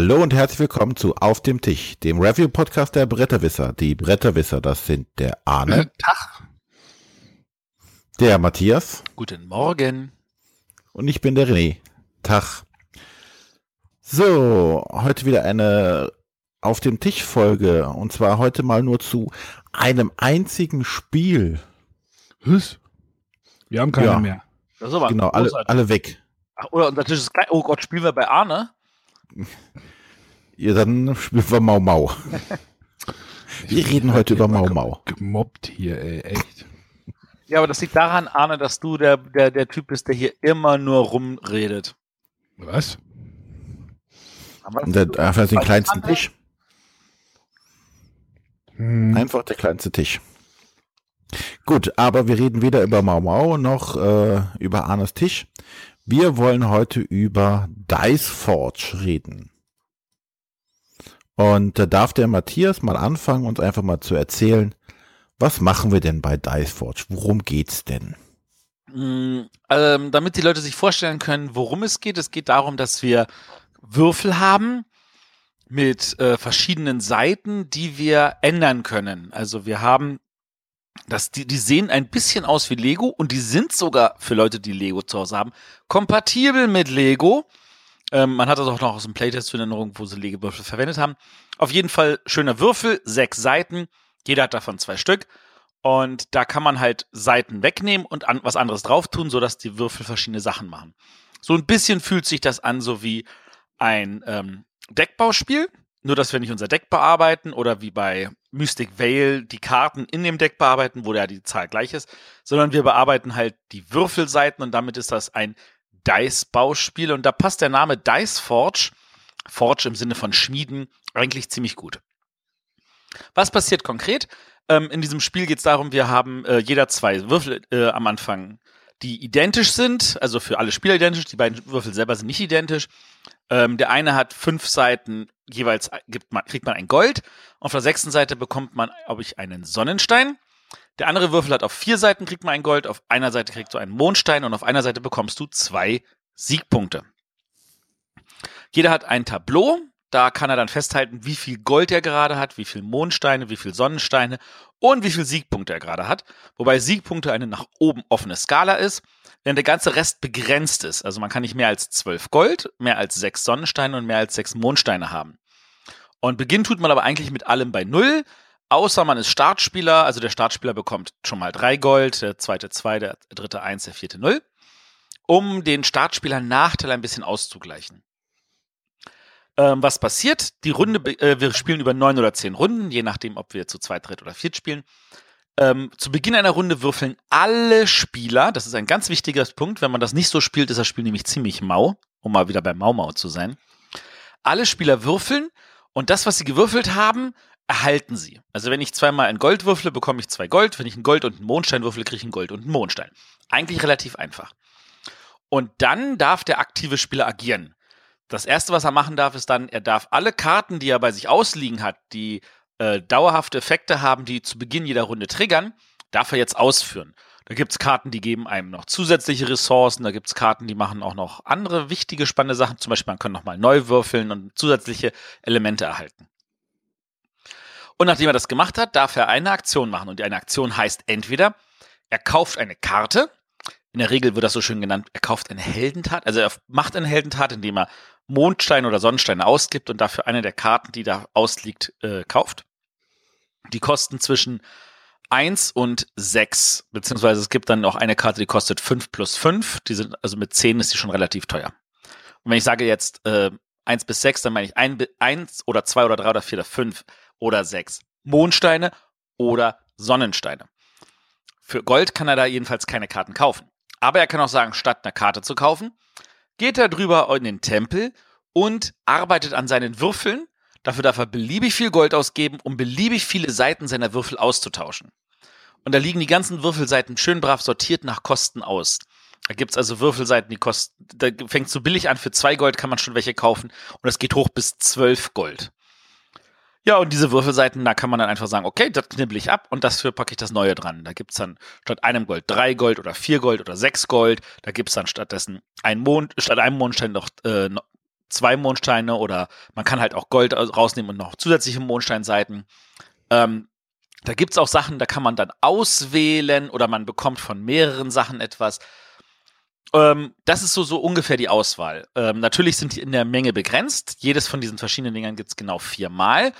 Hallo und herzlich willkommen zu Auf dem Tisch, dem Review-Podcast der Bretterwisser. Die Bretterwisser, das sind der Arne. Tag. Der Matthias. Guten Morgen. Und ich bin der René. Tag. So, heute wieder eine Auf dem Tisch Folge. Und zwar heute mal nur zu einem einzigen Spiel. Was? Wir haben keine ja. mehr. Das ist aber genau, alle, alle weg. Ach, oder unser Tisch ist klein. Oh Gott, spielen wir bei Arne? Ja, dann spielen wir Mau Mau. Wir reden heute über Mau Mau. Gemobbt hier, ey, echt. Ja, aber das liegt daran, Arne, dass du der, der, der Typ bist, der hier immer nur rumredet. Was? Und der, einfach den kleinsten Tisch. Hm. Einfach der kleinste Tisch. Gut, aber wir reden weder über Mau Mau noch äh, über Arnes Tisch. Wir wollen heute über Dice Forge reden. Und da darf der Matthias mal anfangen, uns einfach mal zu erzählen, was machen wir denn bei Dice Forge? Worum geht's denn? Mm, ähm, damit die Leute sich vorstellen können, worum es geht. Es geht darum, dass wir Würfel haben mit äh, verschiedenen Seiten, die wir ändern können. Also wir haben das, die, die sehen ein bisschen aus wie Lego und die sind sogar für Leute, die Lego zu Hause haben, kompatibel mit Lego. Ähm, man hat das auch noch aus dem Playtest in Erinnerung, wo sie Legewürfel verwendet haben. Auf jeden Fall schöner Würfel, sechs Seiten. Jeder hat davon zwei Stück. Und da kann man halt Seiten wegnehmen und an, was anderes drauf tun, sodass die Würfel verschiedene Sachen machen. So ein bisschen fühlt sich das an, so wie ein ähm, Deckbauspiel. Nur, dass wir nicht unser Deck bearbeiten oder wie bei Mystic Veil die Karten in dem Deck bearbeiten, wo ja die Zahl gleich ist, sondern wir bearbeiten halt die Würfelseiten und damit ist das ein Dice-Bauspiel und da passt der Name Dice Forge, Forge im Sinne von Schmieden, eigentlich ziemlich gut. Was passiert konkret? Ähm, in diesem Spiel geht es darum, wir haben äh, jeder zwei Würfel äh, am Anfang, die identisch sind, also für alle Spieler identisch, die beiden Würfel selber sind nicht identisch. Ähm, der eine hat fünf Seiten, jeweils gibt man, kriegt man ein Gold. Auf der sechsten Seite bekommt man, glaube ich, einen Sonnenstein. Der andere Würfel hat auf vier Seiten kriegt man ein Gold, auf einer Seite kriegst du einen Mondstein und auf einer Seite bekommst du zwei Siegpunkte. Jeder hat ein Tableau, da kann er dann festhalten, wie viel Gold er gerade hat, wie viel Mondsteine, wie viel Sonnensteine und wie viel Siegpunkte er gerade hat. Wobei Siegpunkte eine nach oben offene Skala ist, während der ganze Rest begrenzt ist. Also man kann nicht mehr als zwölf Gold, mehr als sechs Sonnensteine und mehr als sechs Mondsteine haben. Und beginnen tut man aber eigentlich mit allem bei Null. Außer man ist Startspieler, also der Startspieler bekommt schon mal drei Gold, der zweite zwei, der dritte eins, der vierte null, um den Startspieler Nachteil ein bisschen auszugleichen. Ähm, was passiert? Die Runde, äh, wir spielen über neun oder zehn Runden, je nachdem, ob wir zu zweit, dritt oder viert spielen. Ähm, zu Beginn einer Runde würfeln alle Spieler, das ist ein ganz wichtiger Punkt, wenn man das nicht so spielt, ist das Spiel nämlich ziemlich mau, um mal wieder bei Mau Mau zu sein. Alle Spieler würfeln und das, was sie gewürfelt haben, erhalten sie. Also wenn ich zweimal ein Gold würfle, bekomme ich zwei Gold. Wenn ich ein Gold und einen Mondstein würfle, kriege ich ein Gold und einen Mondstein. Eigentlich relativ einfach. Und dann darf der aktive Spieler agieren. Das erste, was er machen darf, ist dann, er darf alle Karten, die er bei sich ausliegen hat, die äh, dauerhafte Effekte haben, die zu Beginn jeder Runde triggern, darf er jetzt ausführen. Da gibt es Karten, die geben einem noch zusätzliche Ressourcen, da gibt es Karten, die machen auch noch andere wichtige, spannende Sachen. Zum Beispiel, man kann nochmal neu würfeln und zusätzliche Elemente erhalten. Und nachdem er das gemacht hat, darf er eine Aktion machen. Und eine Aktion heißt entweder, er kauft eine Karte. In der Regel wird das so schön genannt, er kauft eine Heldentat. Also er macht eine Heldentat, indem er Mondsteine oder Sonnensteine ausgibt und dafür eine der Karten, die da ausliegt, äh, kauft. Die kosten zwischen 1 und 6, beziehungsweise es gibt dann noch eine Karte, die kostet 5 plus 5. Die sind, also mit 10 ist die schon relativ teuer. Und wenn ich sage jetzt äh, 1 bis 6, dann meine ich 1 oder 2 oder 3 oder 4 oder 5 oder sechs Mondsteine oder Sonnensteine. Für Gold kann er da jedenfalls keine Karten kaufen. Aber er kann auch sagen, statt eine Karte zu kaufen, geht er drüber in den Tempel und arbeitet an seinen Würfeln. Dafür darf er beliebig viel Gold ausgeben, um beliebig viele Seiten seiner Würfel auszutauschen. Und da liegen die ganzen Würfelseiten schön brav sortiert nach Kosten aus. Da gibt's also Würfelseiten, die kosten, da fängt so billig an, für zwei Gold kann man schon welche kaufen und das geht hoch bis zwölf Gold. Ja, und diese Würfelseiten, da kann man dann einfach sagen, okay, das knibbel ich ab und dafür packe ich das Neue dran. Da gibt's dann statt einem Gold drei Gold oder vier Gold oder sechs Gold. Da gibt's dann stattdessen ein Mond, statt einem Mondstein noch, äh, zwei Mondsteine oder man kann halt auch Gold rausnehmen und noch zusätzliche Mondsteinseiten. Ähm, da gibt's auch Sachen, da kann man dann auswählen oder man bekommt von mehreren Sachen etwas. Ähm, das ist so, so ungefähr die Auswahl. Ähm, natürlich sind die in der Menge begrenzt. Jedes von diesen verschiedenen Dingern gibt's genau viermal.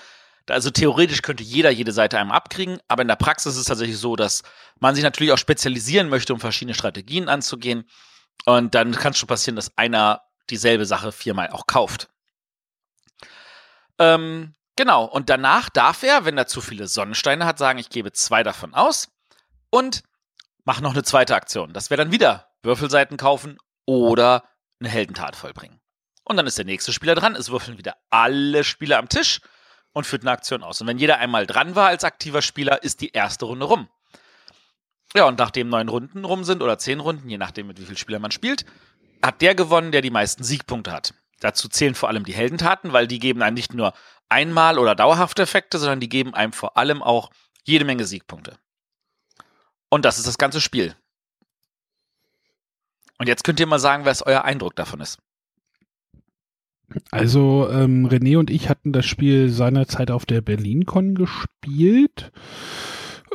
Also theoretisch könnte jeder jede Seite einmal abkriegen, aber in der Praxis ist es tatsächlich so, dass man sich natürlich auch spezialisieren möchte, um verschiedene Strategien anzugehen. Und dann kann es schon passieren, dass einer dieselbe Sache viermal auch kauft. Ähm, genau, und danach darf er, wenn er zu viele Sonnensteine hat, sagen, ich gebe zwei davon aus und mache noch eine zweite Aktion. Das wäre dann wieder Würfelseiten kaufen oder eine Heldentat vollbringen. Und dann ist der nächste Spieler dran, es würfeln wieder alle Spieler am Tisch und führt eine Aktion aus. Und wenn jeder einmal dran war als aktiver Spieler, ist die erste Runde rum. Ja, und nachdem neun Runden rum sind oder zehn Runden, je nachdem, mit wie vielen Spielern man spielt, hat der gewonnen, der die meisten Siegpunkte hat. Dazu zählen vor allem die Heldentaten, weil die geben einem nicht nur einmal oder dauerhafte Effekte, sondern die geben einem vor allem auch jede Menge Siegpunkte. Und das ist das ganze Spiel. Und jetzt könnt ihr mal sagen, was euer Eindruck davon ist. Also ähm, René und ich hatten das Spiel seinerzeit auf der BerlinCon gespielt.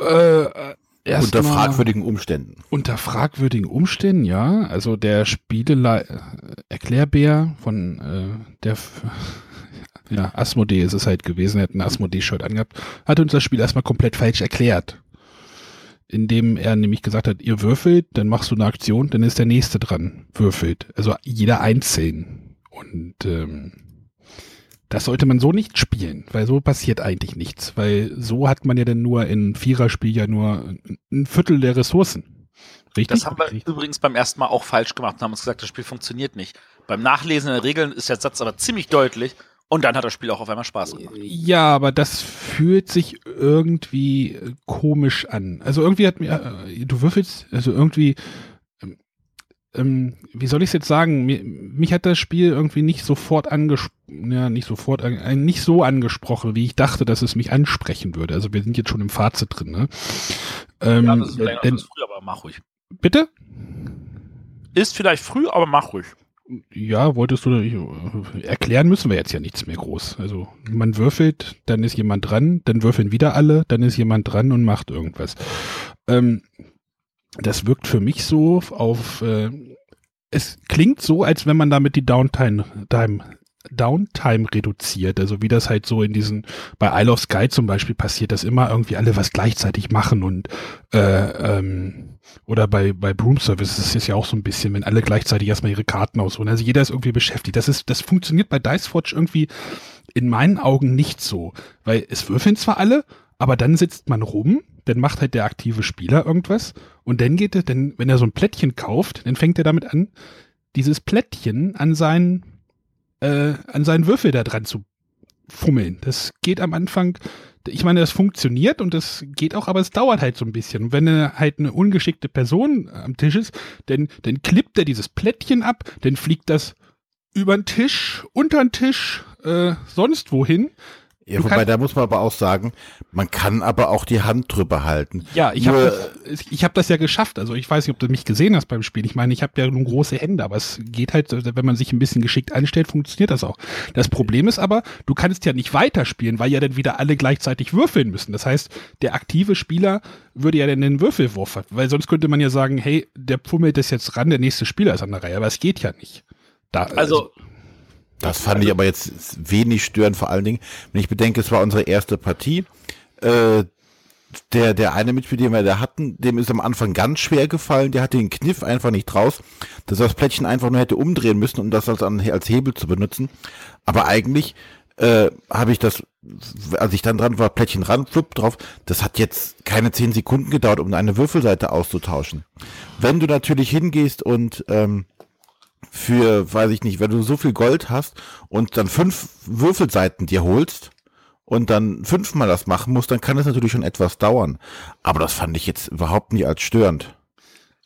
Äh, unter fragwürdigen Umständen. Unter fragwürdigen Umständen, ja. Also der Spiele Erklärbär von äh, der ja, Asmodee ist es halt gewesen, er hat ein Asmodee-Shirt angehabt, hat uns das Spiel erstmal komplett falsch erklärt. Indem er nämlich gesagt hat, ihr würfelt, dann machst du eine Aktion, dann ist der nächste dran, würfelt. Also jeder einzeln. Und ähm, das sollte man so nicht spielen, weil so passiert eigentlich nichts, weil so hat man ja dann nur in Viererspiel ja nur ein Viertel der Ressourcen. Richtig? Das haben wir Richtig. übrigens beim ersten Mal auch falsch gemacht und haben uns gesagt, das Spiel funktioniert nicht. Beim Nachlesen der Regeln ist der Satz aber ziemlich deutlich und dann hat das Spiel auch auf einmal Spaß gemacht. Ja, aber das fühlt sich irgendwie komisch an. Also irgendwie hat mir, äh, du würfelst, also irgendwie ähm, wie soll ich es jetzt sagen? Mir, mich hat das Spiel irgendwie nicht sofort angesprochen, ja, nicht sofort, äh, nicht so angesprochen, wie ich dachte, dass es mich ansprechen würde. Also wir sind jetzt schon im Fazit drin, ne? Ähm, ja, das ist vielleicht denn, früh, aber mach ruhig. Bitte? Ist vielleicht früh, aber mach ruhig. Ja, wolltest du, äh, erklären müssen wir jetzt ja nichts mehr groß. Also man würfelt, dann ist jemand dran, dann würfeln wieder alle, dann ist jemand dran und macht irgendwas. Ähm, das wirkt für mich so auf, äh, es klingt so, als wenn man damit die Downtime, Time, Downtime reduziert. Also wie das halt so in diesen, bei Isle of Sky zum Beispiel passiert, dass immer irgendwie alle was gleichzeitig machen und äh, ähm, oder bei, bei Broom Service ist es ja auch so ein bisschen, wenn alle gleichzeitig erstmal ihre Karten ausholen. Also jeder ist irgendwie beschäftigt. Das ist, das funktioniert bei Dice Forge irgendwie in meinen Augen nicht so. Weil es würfeln zwar alle, aber dann sitzt man rum dann macht halt der aktive Spieler irgendwas und dann geht er, dann, wenn er so ein Plättchen kauft, dann fängt er damit an, dieses Plättchen an seinen, äh, an seinen Würfel da dran zu fummeln. Das geht am Anfang, ich meine, das funktioniert und das geht auch, aber es dauert halt so ein bisschen. Und wenn halt eine ungeschickte Person am Tisch ist, dann, dann klippt er dieses Plättchen ab, dann fliegt das über den Tisch, unter den Tisch, äh, sonst wohin. Ja, du wobei da muss man aber auch sagen, man kann aber auch die Hand drüber halten. Ja, ich habe das, ich hab das ja geschafft. Also ich weiß nicht, ob du mich gesehen hast beim Spiel. Ich meine, ich habe ja nun große Hände, aber es geht halt, wenn man sich ein bisschen geschickt einstellt, funktioniert das auch. Das Problem ist aber, du kannst ja nicht weiterspielen, weil ja dann wieder alle gleichzeitig würfeln müssen. Das heißt, der aktive Spieler würde ja dann den Würfelwurf, weil sonst könnte man ja sagen, hey, der pummelt das jetzt ran, der nächste Spieler ist an der Reihe, aber es geht ja nicht. Da, also, also das fand ich aber jetzt wenig störend, vor allen Dingen, wenn ich bedenke, es war unsere erste Partie. Äh, der, der eine Mitspieler, den wir da hatten, dem ist am Anfang ganz schwer gefallen, der hatte den Kniff einfach nicht raus, dass er das Plättchen einfach nur hätte umdrehen müssen, um das als, als Hebel zu benutzen. Aber eigentlich äh, habe ich das, als ich dann dran war, Plättchen ran, flupp drauf, das hat jetzt keine zehn Sekunden gedauert, um eine Würfelseite auszutauschen. Wenn du natürlich hingehst und ähm, für, weiß ich nicht, wenn du so viel Gold hast und dann fünf Würfelseiten dir holst und dann fünfmal das machen musst, dann kann es natürlich schon etwas dauern. Aber das fand ich jetzt überhaupt nicht als störend.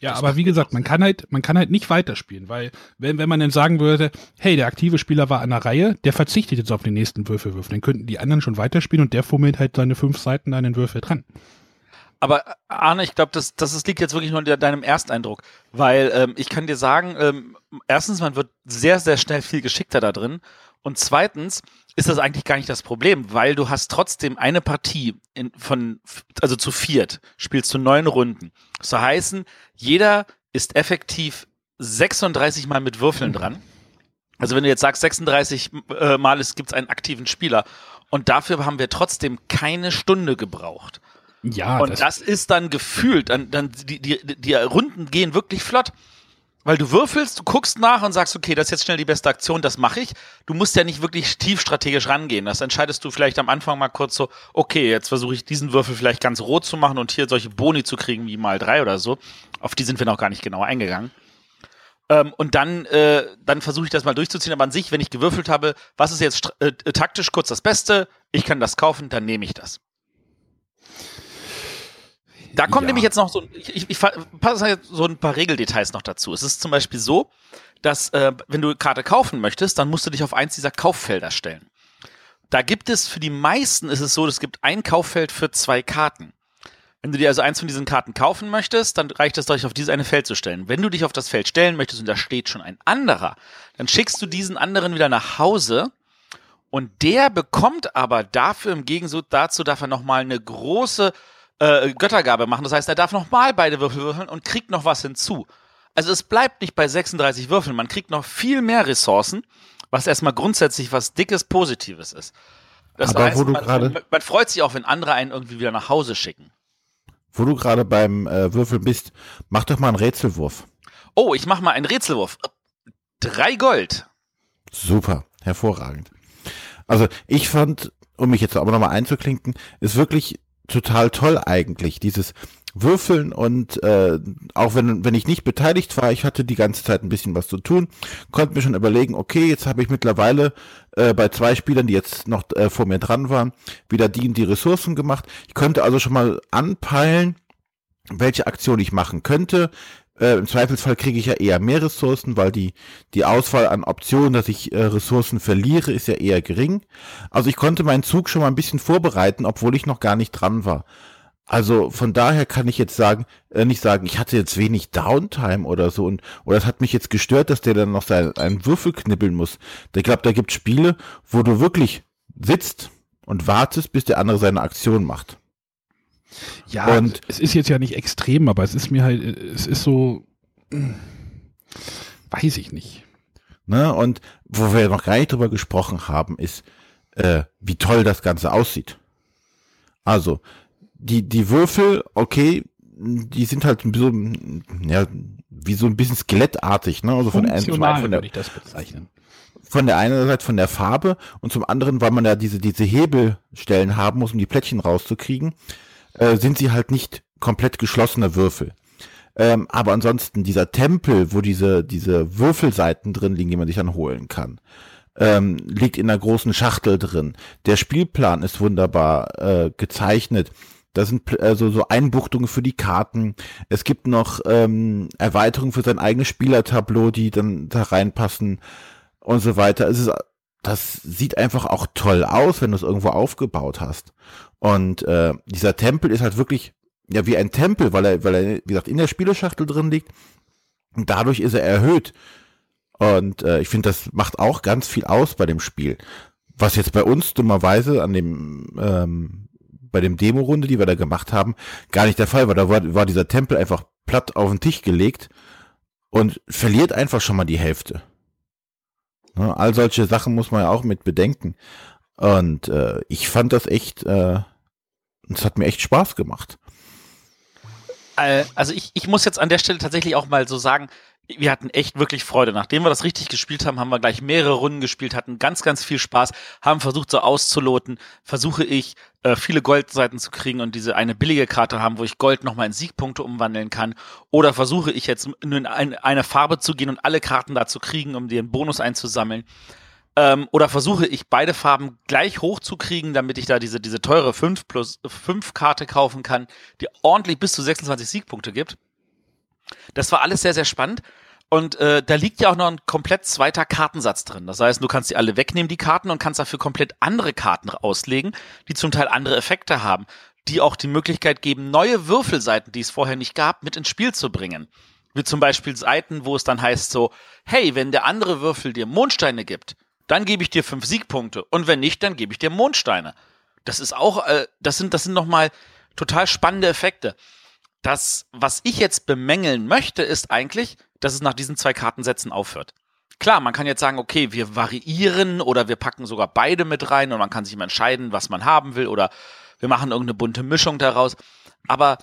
Ja, aber wie gesagt, man kann halt, man kann halt nicht weiterspielen, weil wenn, wenn man dann sagen würde, hey, der aktive Spieler war an der Reihe, der verzichtet jetzt auf den nächsten Würfelwürfel, dann könnten die anderen schon weiterspielen und der fummelt halt seine fünf Seiten an den Würfel dran. Aber Arne, ich glaube, das, das liegt jetzt wirklich nur in deinem Ersteindruck, weil ähm, ich kann dir sagen, ähm, erstens, man wird sehr, sehr schnell viel geschickter da drin und zweitens ist das eigentlich gar nicht das Problem, weil du hast trotzdem eine Partie in, von, also zu viert, spielst du neun Runden. Das soll heißen, jeder ist effektiv 36 Mal mit Würfeln dran. Also wenn du jetzt sagst, 36 äh, Mal gibt es einen aktiven Spieler und dafür haben wir trotzdem keine Stunde gebraucht. Ja. Und das, das ist dann gefühlt, dann, dann die, die, die Runden gehen wirklich flott. Weil du würfelst, du guckst nach und sagst, okay, das ist jetzt schnell die beste Aktion, das mache ich. Du musst ja nicht wirklich tief strategisch rangehen. Das entscheidest du vielleicht am Anfang mal kurz so, okay, jetzt versuche ich diesen Würfel vielleicht ganz rot zu machen und hier solche Boni zu kriegen wie mal drei oder so. Auf die sind wir noch gar nicht genau eingegangen. Ähm, und dann, äh, dann versuche ich das mal durchzuziehen. Aber an sich, wenn ich gewürfelt habe, was ist jetzt äh, taktisch kurz das Beste? Ich kann das kaufen, dann nehme ich das. Da kommt ja. nämlich jetzt noch so, ich, ich, ich passe so ein paar Regeldetails noch dazu. Es ist zum Beispiel so, dass äh, wenn du Karte kaufen möchtest, dann musst du dich auf eins dieser Kauffelder stellen. Da gibt es für die meisten ist es so, es gibt ein Kauffeld für zwei Karten. Wenn du dir also eins von diesen Karten kaufen möchtest, dann reicht es dich auf dieses eine Feld zu stellen. Wenn du dich auf das Feld stellen möchtest und da steht schon ein anderer, dann schickst du diesen anderen wieder nach Hause und der bekommt aber dafür im Gegensatz dazu darf er nochmal eine große äh, Göttergabe machen. Das heißt, er darf nochmal beide Würfel würfeln und kriegt noch was hinzu. Also es bleibt nicht bei 36 Würfeln, man kriegt noch viel mehr Ressourcen, was erstmal grundsätzlich was dickes Positives ist. Das Aber heißt, man, man, freut sich auch, wenn andere einen irgendwie wieder nach Hause schicken. Wo du gerade beim äh, Würfel bist, mach doch mal einen Rätselwurf. Oh, ich mach mal einen Rätselwurf. Drei Gold. Super, hervorragend. Also ich fand, um mich jetzt aber nochmal einzuklinken, ist wirklich total toll eigentlich, dieses Würfeln und äh, auch wenn, wenn ich nicht beteiligt war, ich hatte die ganze Zeit ein bisschen was zu tun, konnte mir schon überlegen, okay, jetzt habe ich mittlerweile äh, bei zwei Spielern, die jetzt noch äh, vor mir dran waren, wieder die und die Ressourcen gemacht. Ich könnte also schon mal anpeilen, welche Aktion ich machen könnte. Äh, Im Zweifelsfall kriege ich ja eher mehr Ressourcen, weil die, die Auswahl an Optionen, dass ich äh, Ressourcen verliere, ist ja eher gering. Also ich konnte meinen Zug schon mal ein bisschen vorbereiten, obwohl ich noch gar nicht dran war. Also von daher kann ich jetzt sagen, äh, nicht sagen, ich hatte jetzt wenig Downtime oder so und oder es hat mich jetzt gestört, dass der dann noch seinen einen Würfel knibbeln muss. Ich glaube, da gibt Spiele, wo du wirklich sitzt und wartest, bis der andere seine Aktion macht. Ja, und es ist jetzt ja nicht extrem, aber es ist mir halt, es ist so, weiß ich nicht. Ne? Und wo wir noch gar nicht drüber gesprochen haben, ist, äh, wie toll das Ganze aussieht. Also, die, die Würfel, okay, die sind halt so, ja, wie so ein bisschen skelettartig, ne? Also von, der, von der, ich das bezeichnen. Von der einen Seite von der Farbe und zum anderen, weil man ja diese, diese Hebelstellen haben muss, um die Plättchen rauszukriegen, äh, sind sie halt nicht komplett geschlossene Würfel. Ähm, aber ansonsten dieser Tempel, wo diese, diese Würfelseiten drin liegen, die man sich dann holen kann, ähm, liegt in einer großen Schachtel drin. Der Spielplan ist wunderbar äh, gezeichnet. Da sind also so Einbuchtungen für die Karten. Es gibt noch ähm, Erweiterungen für sein eigenes Spielertableau, die dann da reinpassen und so weiter. Es ist, das sieht einfach auch toll aus, wenn du es irgendwo aufgebaut hast. Und äh, dieser Tempel ist halt wirklich ja wie ein Tempel, weil er, weil er, wie gesagt, in der Spieleschachtel drin liegt. Und dadurch ist er erhöht. Und äh, ich finde, das macht auch ganz viel aus bei dem Spiel. Was jetzt bei uns dummerweise an dem ähm, bei dem Demo-Runde, die wir da gemacht haben, gar nicht der Fall war. Da war, war dieser Tempel einfach platt auf den Tisch gelegt und verliert einfach schon mal die Hälfte. Ne, all solche Sachen muss man ja auch mit bedenken. Und äh, ich fand das echt, äh, es hat mir echt Spaß gemacht. Äh, also ich, ich muss jetzt an der Stelle tatsächlich auch mal so sagen, wir hatten echt wirklich Freude. Nachdem wir das richtig gespielt haben, haben wir gleich mehrere Runden gespielt, hatten ganz, ganz viel Spaß, haben versucht so auszuloten, versuche ich äh, viele Goldseiten zu kriegen und diese eine billige Karte haben, wo ich Gold nochmal in Siegpunkte umwandeln kann. Oder versuche ich jetzt nur in eine, eine Farbe zu gehen und alle Karten da zu kriegen, um einen Bonus einzusammeln. Ähm, oder versuche ich beide Farben gleich hoch zu kriegen, damit ich da diese, diese teure 5 plus 5 Karte kaufen kann, die ordentlich bis zu 26 Siegpunkte gibt. Das war alles sehr, sehr spannend. Und äh, da liegt ja auch noch ein komplett zweiter Kartensatz drin. Das heißt, du kannst die alle wegnehmen, die Karten, und kannst dafür komplett andere Karten auslegen, die zum Teil andere Effekte haben. die auch die Möglichkeit geben, neue Würfelseiten, die es vorher nicht gab, mit ins Spiel zu bringen. Wie zum Beispiel Seiten, wo es dann heißt so, hey, wenn der andere Würfel dir Mondsteine gibt, dann gebe ich dir fünf Siegpunkte. Und wenn nicht, dann gebe ich dir Mondsteine. Das ist auch, äh, das sind, das sind nochmal total spannende Effekte. Das, was ich jetzt bemängeln möchte, ist eigentlich, dass es nach diesen zwei Kartensätzen aufhört. Klar, man kann jetzt sagen, okay, wir variieren oder wir packen sogar beide mit rein und man kann sich mal entscheiden, was man haben will oder wir machen irgendeine bunte Mischung daraus. Aber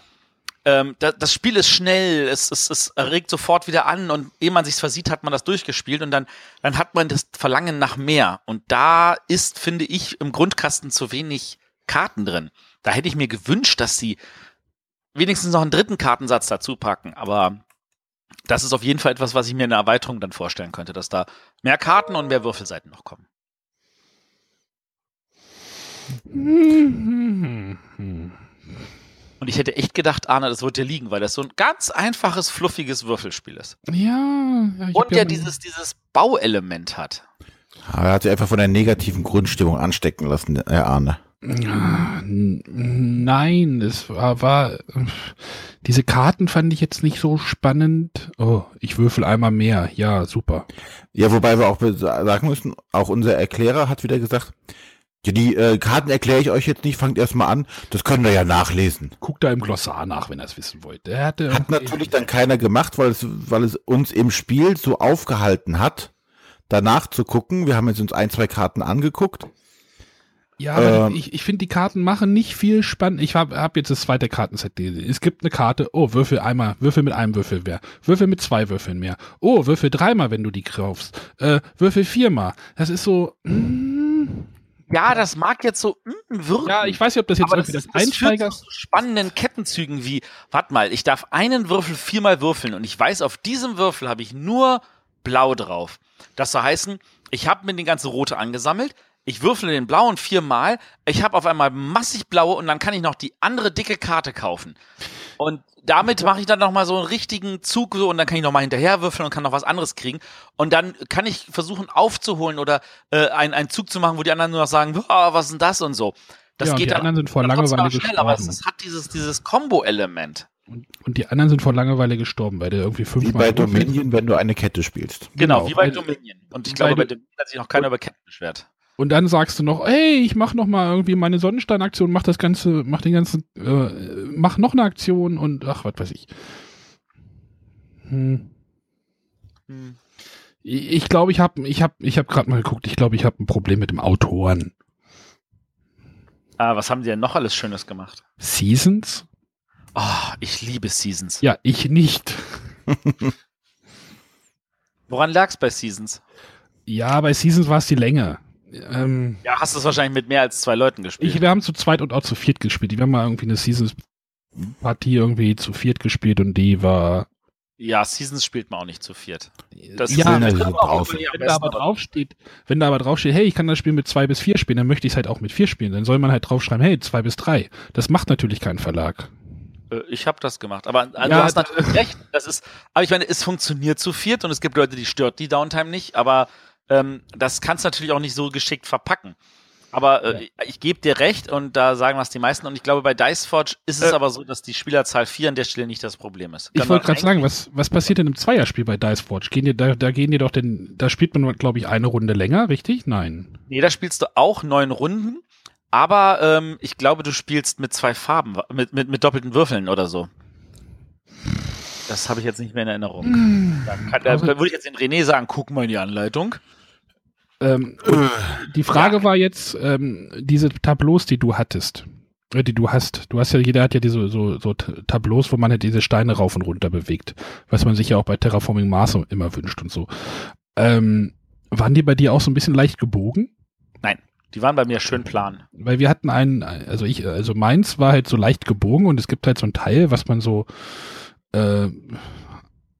ähm, da, das Spiel ist schnell, es, es, es erregt sofort wieder an und ehe man sich's versieht, hat man das durchgespielt und dann, dann hat man das Verlangen nach mehr. Und da ist, finde ich, im Grundkasten zu wenig Karten drin. Da hätte ich mir gewünscht, dass sie wenigstens noch einen dritten Kartensatz dazu packen, aber das ist auf jeden Fall etwas, was ich mir in der Erweiterung dann vorstellen könnte, dass da mehr Karten und mehr Würfelseiten noch kommen. Und ich hätte echt gedacht, Arne, das wird dir liegen, weil das so ein ganz einfaches, fluffiges Würfelspiel ist. Ja. ja und ja dieses, dieses Bauelement hat. Aber er hat sich einfach von der negativen Grundstimmung anstecken lassen, Herr Arne. Nein, es war, war, diese Karten fand ich jetzt nicht so spannend. Oh, ich würfel einmal mehr. Ja, super. Ja, wobei wir auch sagen müssen, auch unser Erklärer hat wieder gesagt, ja, die äh, Karten erkläre ich euch jetzt nicht, fangt erstmal an, das können wir ja nachlesen. Guckt da im Glossar nach, wenn ihr es wissen wollt. Der hatte hat natürlich dann keiner gemacht, weil es, weil es uns im Spiel so aufgehalten hat, danach zu gucken. Wir haben jetzt uns ein, zwei Karten angeguckt. Ja, aber ähm, ich, ich finde, die Karten machen nicht viel spannend. Ich habe hab jetzt das zweite Kartenset. Es gibt eine Karte, oh, Würfel einmal, Würfel mit einem Würfel mehr, Würfel mit zwei Würfeln mehr. Oh, Würfel dreimal, wenn du die kaufst. Äh, Würfel viermal. Das ist so. Mm, ja, das mag jetzt so mm, wirken. Ja, ich weiß nicht, ob das jetzt irgendwie das, das Einsteiger... zu spannenden Kettenzügen wie, warte mal, ich darf einen Würfel viermal würfeln und ich weiß, auf diesem Würfel habe ich nur blau drauf. Das soll heißen, ich habe mir die ganze rote angesammelt, ich würfle den blauen viermal, ich habe auf einmal massig blaue und dann kann ich noch die andere dicke Karte kaufen. Und damit mache ich dann nochmal so einen richtigen Zug so und dann kann ich nochmal hinterher würfeln und kann noch was anderes kriegen. Und dann kann ich versuchen aufzuholen oder äh, einen, einen Zug zu machen, wo die anderen nur noch sagen, oh, was ist denn das und so. Das ja, geht die dann, anderen sind vor Langeweile schnell, gestorben. Aber es hat dieses, dieses Combo-Element. Und, und, die anderen sind vor Langeweile gestorben, weil der irgendwie fünfmal. Wie bei Dominion, wenn du eine Kette spielst. Genau, genau wie bei Dominion. Und ich glaube, bei Dominion hat sich noch keiner über Ketten beschwert. Und dann sagst du noch, hey, ich mach noch mal irgendwie meine Sonnenstein-Aktion, mach das ganze, mach den ganzen, äh, mach noch eine Aktion und ach, was weiß ich. Hm. Hm. Ich glaube, ich habe, ich habe, ich habe gerade mal geguckt. Ich glaube, ich habe ein Problem mit dem Autoren. Ah, was haben die denn noch alles Schönes gemacht? Seasons? Oh, ich liebe Seasons. Ja, ich nicht. Woran lag's bei Seasons? Ja, bei Seasons war es die Länge. Ähm, ja, hast du es wahrscheinlich mit mehr als zwei Leuten gespielt? Ich, wir haben zu zweit und auch zu viert gespielt. Wir haben mal irgendwie eine Seasons-Partie irgendwie zu viert gespielt und die war. Ja, Seasons spielt man auch nicht zu viert. Das ja, wenn, da draußen. wenn da aber draufsteht, wenn da aber draufsteht, hey, ich kann das Spiel mit zwei bis vier spielen, dann möchte ich es halt auch mit vier spielen. Dann soll man halt draufschreiben, hey, zwei bis drei. Das macht natürlich kein Verlag. Äh, ich habe das gemacht, aber ja, du hast natürlich recht. Das ist, aber ich meine, es funktioniert zu viert und es gibt Leute, die stört die Downtime nicht, aber ähm, das kannst du natürlich auch nicht so geschickt verpacken. Aber äh, ja. ich, gebe dir recht und da sagen was die meisten. Und ich glaube, bei Diceforge ist es äh, aber so, dass die Spielerzahl 4 an der Stelle nicht das Problem ist. ich wollte gerade sagen, was, was passiert denn im Zweierspiel bei Diceforge? Gehen die, da, da gehen die doch denn, da spielt man, glaube ich, eine Runde länger, richtig? Nein. Nee, da spielst du auch neun Runden. Aber ähm, ich glaube, du spielst mit zwei Farben, mit, mit, mit doppelten Würfeln oder so. Das habe ich jetzt nicht mehr in Erinnerung. Hm. Da, kann, da also, würde ich jetzt den René sagen, guck mal in die Anleitung. Ähm, die Frage ja. war jetzt, ähm, diese Tableaus, die du hattest, äh, die du hast, du hast ja, jeder hat ja diese so, so Tableaus, wo man halt diese Steine rauf und runter bewegt, was man sich ja auch bei Terraforming Mars immer wünscht und so. Ähm, waren die bei dir auch so ein bisschen leicht gebogen? Nein, die waren bei mir schön plan. Weil wir hatten einen, also ich, also meins war halt so leicht gebogen und es gibt halt so ein Teil, was man so äh,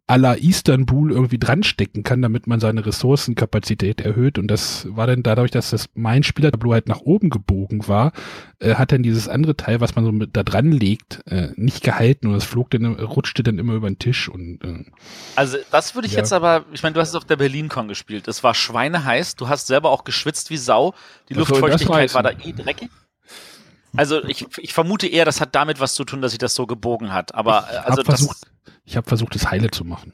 à la Istanbul irgendwie dranstecken kann, damit man seine Ressourcenkapazität erhöht. Und das war dann dadurch, dass das mein Spielertableau halt nach oben gebogen war, äh, hat dann dieses andere Teil, was man so mit da dran legt, äh, nicht gehalten und es flog dann, rutschte dann immer über den Tisch und äh, Also das würde ich ja. jetzt aber, ich meine, du hast es auf der BerlinCon gespielt. Es war schweineheiß, du hast selber auch geschwitzt wie Sau, die Luftfeuchtigkeit war da eh dreckig. Also ich, ich vermute eher, das hat damit was zu tun, dass sich das so gebogen hat. Aber ich also habe versucht, ich hab versucht, es heile zu machen.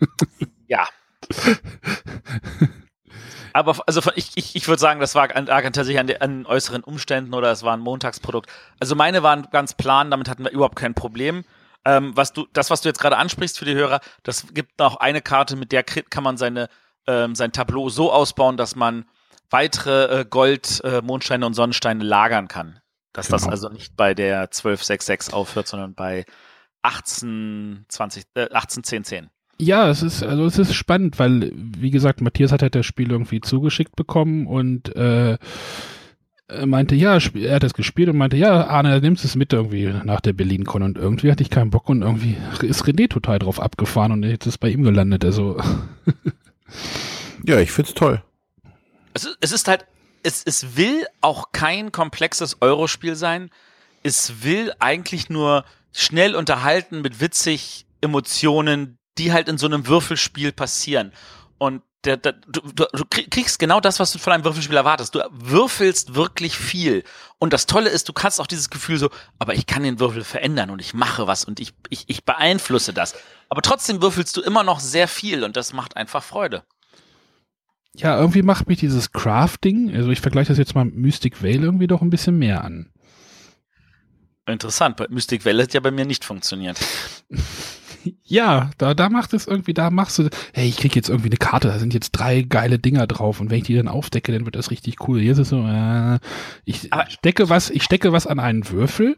ja. Aber also ich, ich, ich würde sagen, das war lag tatsächlich an, an äußeren Umständen oder es war ein Montagsprodukt. Also meine waren ganz plan, damit hatten wir überhaupt kein Problem. Ähm, was du, das, was du jetzt gerade ansprichst für die Hörer, das gibt noch eine Karte, mit der kann man seine, ähm, sein Tableau so ausbauen, dass man weitere äh, Gold, äh, Mondsteine und Sonnensteine lagern kann. Dass genau. das also nicht bei der 1266 aufhört, sondern bei 18, 20, äh, 18, 10, 10. Ja, es ist, also es ist spannend, weil, wie gesagt, Matthias hat halt das Spiel irgendwie zugeschickt bekommen und äh, meinte, ja, er hat das gespielt und meinte, ja, Arne, nimmst es mit irgendwie nach der BerlinCon und irgendwie hatte ich keinen Bock und irgendwie ist René total drauf abgefahren und jetzt ist bei ihm gelandet, also. ja, ich find's toll. Es ist, es ist halt, es, es will auch kein komplexes Eurospiel sein. Es will eigentlich nur schnell unterhalten mit witzig Emotionen, die halt in so einem Würfelspiel passieren. Und der, der, du, du, kriegst genau das, was du von einem Würfelspiel erwartest. Du würfelst wirklich viel. Und das Tolle ist, du kannst auch dieses Gefühl so, aber ich kann den Würfel verändern und ich mache was und ich, ich, ich beeinflusse das. Aber trotzdem würfelst du immer noch sehr viel und das macht einfach Freude. Ja, irgendwie macht mich dieses Crafting, also ich vergleiche das jetzt mal mit Mystic Veil irgendwie doch ein bisschen mehr an. Interessant, Mystic Veil hat ja bei mir nicht funktioniert. ja, da, da macht es irgendwie, da machst du, hey, ich krieg jetzt irgendwie eine Karte, da sind jetzt drei geile Dinger drauf und wenn ich die dann aufdecke, dann wird das richtig cool. Hier ist es so, äh, ich Aber stecke was, ich stecke was an einen Würfel.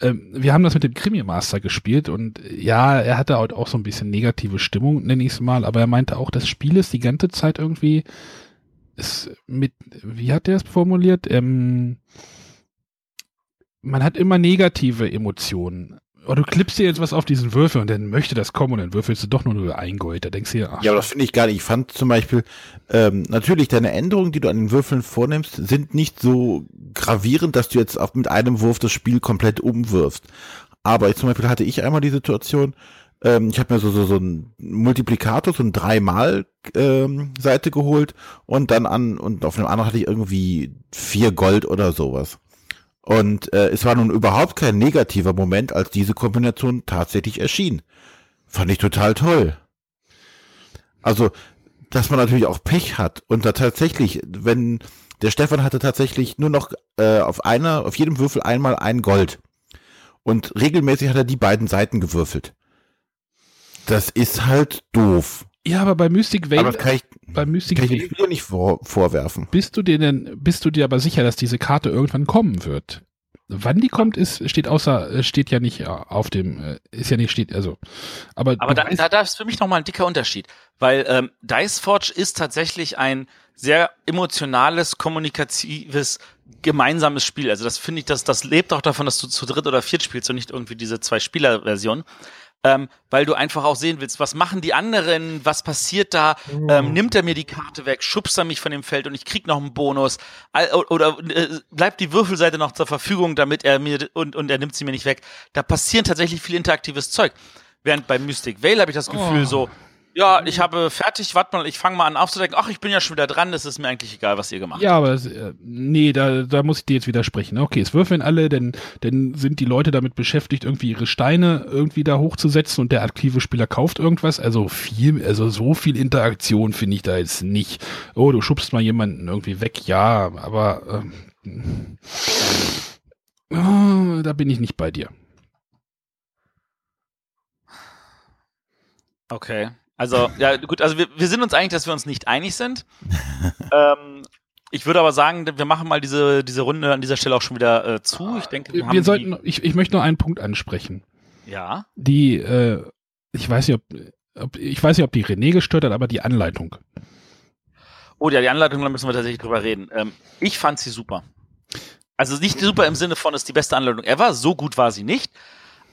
Ähm, wir haben das mit dem Krimi Master gespielt und ja, er hatte halt auch so ein bisschen negative Stimmung, nenne ich es mal, aber er meinte auch, das Spiel ist die ganze Zeit irgendwie ist mit, wie hat er es formuliert? Ähm, man hat immer negative Emotionen oh, du klippst dir jetzt was auf diesen Würfel und dann möchte das kommen und dann würfelst du doch nur über ein Gold. Da denkst du dir, ach. Ja, aber das finde ich gar nicht. Ich fand zum Beispiel, ähm, natürlich deine Änderungen, die du an den Würfeln vornimmst, sind nicht so gravierend, dass du jetzt auch mit einem Wurf das Spiel komplett umwirfst. Aber zum Beispiel hatte ich einmal die Situation, ähm, ich habe mir so, so, so ein Multiplikator, so ein dreimal ähm, Seite geholt und dann an, und auf einem anderen hatte ich irgendwie vier Gold oder sowas. Und äh, es war nun überhaupt kein negativer Moment, als diese Kombination tatsächlich erschien. Fand ich total toll. Also, dass man natürlich auch Pech hat und da tatsächlich, wenn der Stefan hatte tatsächlich nur noch äh, auf einer, auf jedem Würfel einmal ein Gold. Und regelmäßig hat er die beiden Seiten gewürfelt. Das ist halt doof. Ja, aber bei Mystic Veil, aber kann ich, bei Mystic kann ich Veil nicht vor, vorwerfen. Bist du dir denn, bist du dir aber sicher, dass diese Karte irgendwann kommen wird? Wann die kommt, ist, steht außer, steht ja nicht auf dem, äh, ist ja nicht, steht, also. Aber, aber da, da, da ist für mich nochmal ein dicker Unterschied, weil ähm, Dice Forge ist tatsächlich ein sehr emotionales, kommunikatives, gemeinsames Spiel. Also das finde ich, das, das lebt auch davon, dass du zu dritt oder viert spielst und nicht irgendwie diese Zwei-Spieler-Version ähm, weil du einfach auch sehen willst, was machen die anderen, was passiert da, ähm, nimmt er mir die Karte weg, schubst er mich von dem Feld und ich krieg noch einen Bonus oder äh, bleibt die Würfelseite noch zur Verfügung, damit er mir und, und er nimmt sie mir nicht weg. Da passieren tatsächlich viel interaktives Zeug. Während bei Mystic Veil habe ich das Gefühl oh. so, ja, ich habe fertig, warte mal, ich fange mal an aufzudecken. Ach, ich bin ja schon wieder dran, das ist mir eigentlich egal, was ihr gemacht habt. Ja, aber äh, nee, da, da muss ich dir jetzt widersprechen. Okay, es würfeln alle, denn, denn sind die Leute damit beschäftigt, irgendwie ihre Steine irgendwie da hochzusetzen und der aktive Spieler kauft irgendwas. Also viel, also so viel Interaktion finde ich da jetzt nicht. Oh, du schubst mal jemanden irgendwie weg, ja, aber ähm, oh, da bin ich nicht bei dir. Okay. Also, ja, gut, also wir, wir sind uns eigentlich, dass wir uns nicht einig sind. ähm, ich würde aber sagen, wir machen mal diese, diese Runde an dieser Stelle auch schon wieder äh, zu. Ich denke, wir, wir sollten, ich, ich möchte nur einen Punkt ansprechen. Ja. Die, äh, ich weiß nicht, ob, ob, ich weiß nicht, ob die René gestört hat, aber die Anleitung. Oh ja, die Anleitung, da müssen wir tatsächlich drüber reden. Ähm, ich fand sie super. Also nicht super im Sinne von, es ist die beste Anleitung ever. So gut war sie nicht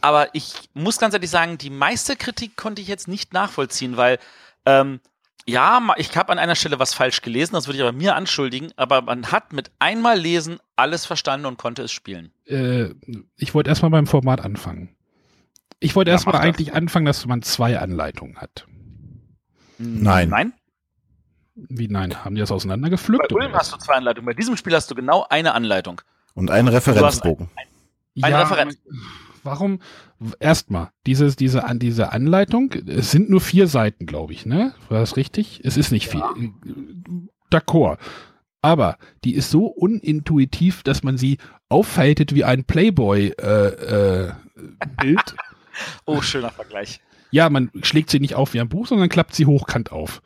aber ich muss ganz ehrlich sagen, die meiste Kritik konnte ich jetzt nicht nachvollziehen, weil ähm, ja, ich habe an einer Stelle was falsch gelesen, das würde ich aber mir anschuldigen, aber man hat mit einmal lesen alles verstanden und konnte es spielen. Äh, ich wollte erstmal beim Format anfangen. Ich wollte ja, erstmal eigentlich anfangen, dass man zwei Anleitungen hat. Nein. Nein? Wie nein? Haben die das auseinandergepflückt? Bei Ulm hast du zwei Anleitungen. Bei diesem Spiel hast du genau eine Anleitung. Und einen Referenzbogen. Ein ja, Referenz. Warum? Erstmal, dieses, diese, an diese Anleitung, es sind nur vier Seiten, glaube ich, ne? War das richtig? Es ist nicht viel. D'accord. Aber die ist so unintuitiv, dass man sie auffaltet wie ein Playboy-Bild. Äh, äh, Bild. Oh, schöner Vergleich. ja, man schlägt sie nicht auf wie ein Buch, sondern klappt sie hochkant auf.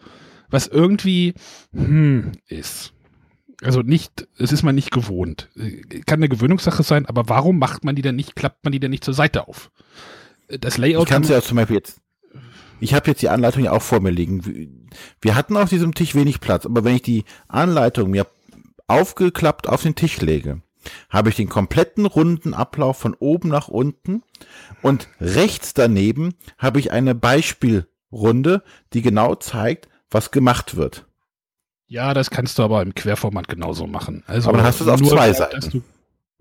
Was irgendwie hm, ist. Also nicht, es ist man nicht gewohnt. Kann eine Gewöhnungssache sein, aber warum macht man die denn nicht, klappt man die denn nicht zur Seite auf? Das Layout Ich kann es ja zum Beispiel jetzt. Ich habe jetzt die Anleitung ja auch vor mir liegen. Wir hatten auf diesem Tisch wenig Platz, aber wenn ich die Anleitung mir aufgeklappt auf den Tisch lege, habe ich den kompletten runden Ablauf von oben nach unten und rechts daneben habe ich eine Beispielrunde, die genau zeigt, was gemacht wird. Ja, das kannst du aber im Querformat genauso machen. Also Aber dann hast du es auf nur, zwei dass Seiten. Du,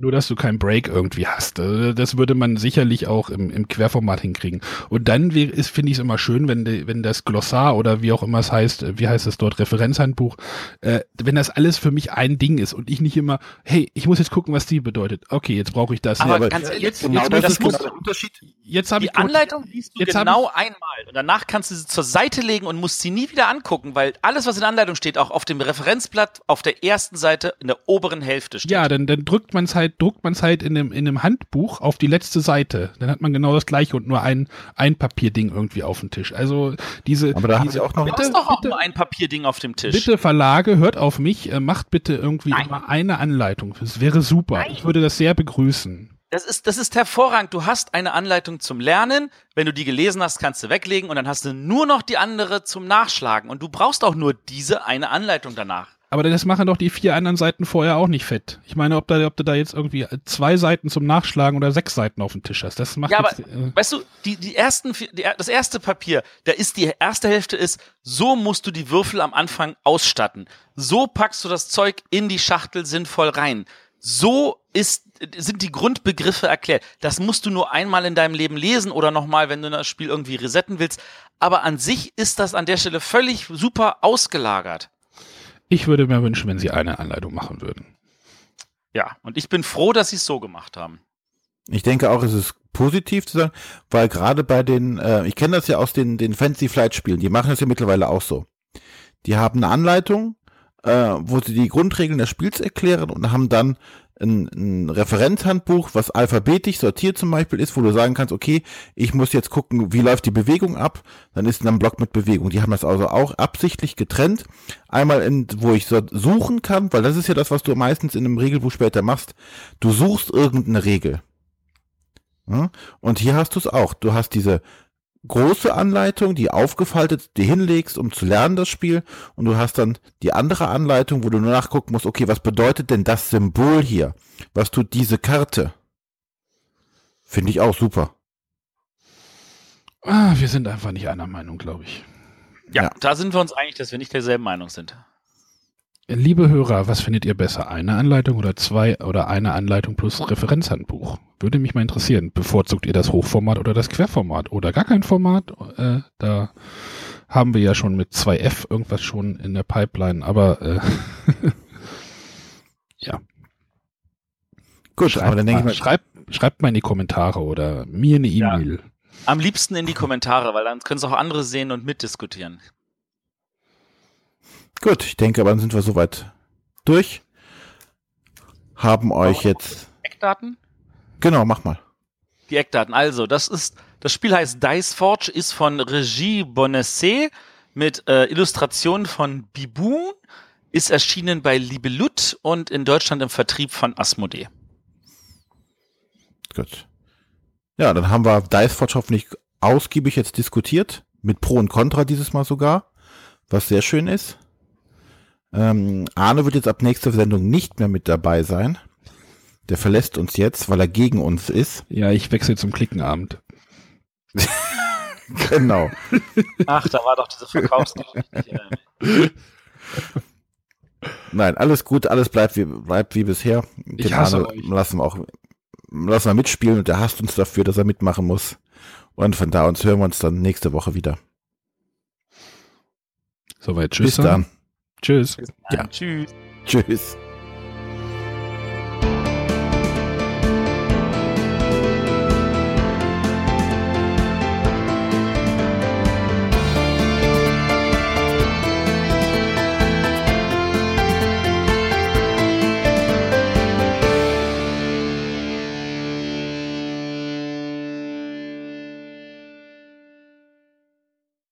nur, dass du keinen Break irgendwie hast. Äh, Das würde man sicherlich auch im, im Querformat hinkriegen. Und dann ist, finde ich es immer schön, wenn, wenn das Glossar oder wie auch immer es heißt, äh, wie heißt es dort, Referenzhandbuch, äh, wenn das alles für mich ein Ding ist und ich nicht immer, hey, ich muss jetzt gucken, was die bedeutet. Okay, jetzt brauche ich das. Aber aber ganz ehrlich, jetzt- Genau jetzt das muss genau der Unterschied. Jetzt habe die ich Anleitung liest du jetzt genau einmal und danach kannst du sie zur Seite legen und musst sie nie wieder angucken, weil alles, was in der Anleitung steht, auch auf dem Referenzblatt auf der ersten Seite in der oberen Hälfte steht. Ja, dann, dann drückt man es halt, druckt man es halt in einem, in einem Handbuch auf die letzte Seite. Dann hat man genau das gleiche und nur ein, ein Papierding irgendwie auf dem Tisch. Also diese, Aber da haben diese sie auch noch- bitte, doch auch bitte, nur ein Papierding auf dem Tisch. bitte Verlage, hört auf mich, äh, macht bitte irgendwie Nein. immer eine Anleitung. Das wäre super. Nein. Ich würde das sehr begrüßen. Das ist, das ist hervorragend. Du hast eine Anleitung zum Lernen. Wenn du die gelesen hast, kannst du weglegen und dann hast du nur noch die andere zum Nachschlagen. Und du brauchst auch nur diese eine Anleitung danach. Aber das machen doch die vier anderen Seiten vorher auch nicht fett. Ich meine, ob, da, ob du da jetzt irgendwie zwei Seiten zum Nachschlagen oder sechs Seiten auf dem Tisch hast. Das macht Ja, aber jetzt, äh, weißt du, die, die ersten, die, das erste Papier, da ist die erste Hälfte ist, so musst du die Würfel am Anfang ausstatten. So packst du das Zeug in die Schachtel sinnvoll rein. So ist, sind die Grundbegriffe erklärt. Das musst du nur einmal in deinem Leben lesen oder nochmal, wenn du das Spiel irgendwie resetten willst. Aber an sich ist das an der Stelle völlig super ausgelagert. ich würde mir wünschen, wenn sie eine Anleitung machen würden. Ja, und ich bin froh, dass sie es so gemacht haben. Ich denke auch, es ist positiv zu sagen, weil gerade bei den, äh, ich kenne das ja aus den, den Fantasy Flight Spielen, die machen das ja mittlerweile auch so. Die haben eine Anleitung, äh, wo sie die Grundregeln des Spiels erklären und haben dann ein, ein Referenzhandbuch, was alphabetisch sortiert zum Beispiel ist, wo du sagen kannst, okay, ich muss jetzt gucken, wie läuft die Bewegung ab, dann ist dann ein Block mit Bewegung. Die haben das also auch absichtlich getrennt. Einmal, in, wo ich suchen kann, weil das ist ja das, was du meistens in einem Regelbuch später machst. Du suchst irgendeine Regel. Und hier hast du es auch. Du hast diese große Anleitung, die aufgefaltet dir hinlegst, um zu lernen das Spiel. Und du hast dann die andere Anleitung, wo du nur nachgucken musst, okay, was bedeutet denn das Symbol hier? Was tut diese Karte? Finde ich auch super. Ah, wir sind einfach nicht einer Meinung, glaube ich. Ja, Ja. da sind wir uns einig, dass wir nicht derselben Meinung sind. Liebe Hörer, was findet ihr besser? Eine Anleitung oder zwei oder eine Anleitung plus Referenzhandbuch? Würde mich mal interessieren. Bevorzugt ihr das Hochformat oder das Querformat oder gar kein Format? Äh, da haben wir ja schon mit 2F irgendwas schon in der Pipeline, aber äh, ja. Gut, Schreibt, aber dann denke ich mal, schreibt, schreibt mal in die Kommentare oder mir eine Ja. E-Mail. Am liebsten in die Kommentare, weil dann können es auch andere sehen und mitdiskutieren. Gut, ich denke, aber dann sind wir soweit durch. Haben euch jetzt, Eckdaten? genau, mach mal. Die Eckdaten. Also, das ist, das Spiel heißt Dice Forge, ist von Regie Bonesset mit äh, Illustrationen von Bibun, ist erschienen bei Libelut und in Deutschland im Vertrieb von Asmodee. Gut. Ja, dann haben wir Dice Forge hoffentlich ausgiebig jetzt diskutiert, mit Pro und Contra dieses Mal sogar, was sehr schön ist. Ähm, Arne wird jetzt ab nächster Sendung nicht mehr mit dabei sein. Der verlässt uns jetzt, weil er gegen uns ist. Ja, ich wechsle zum Klickenabend. Genau. Ach, da war doch diese Verkaufsgeschichte. Nein, alles gut, alles bleibt wie, bleibt wie bisher. Den Ich hasse Arne euch. lassen wir auch lassen wir mitspielen und der hasst uns dafür, dass er mitmachen muss. Und von da uns hören wir uns dann nächste Woche wieder. Soweit, tschüss. Bis dann. Tschüss. Ja. Tschüss. Tschüss.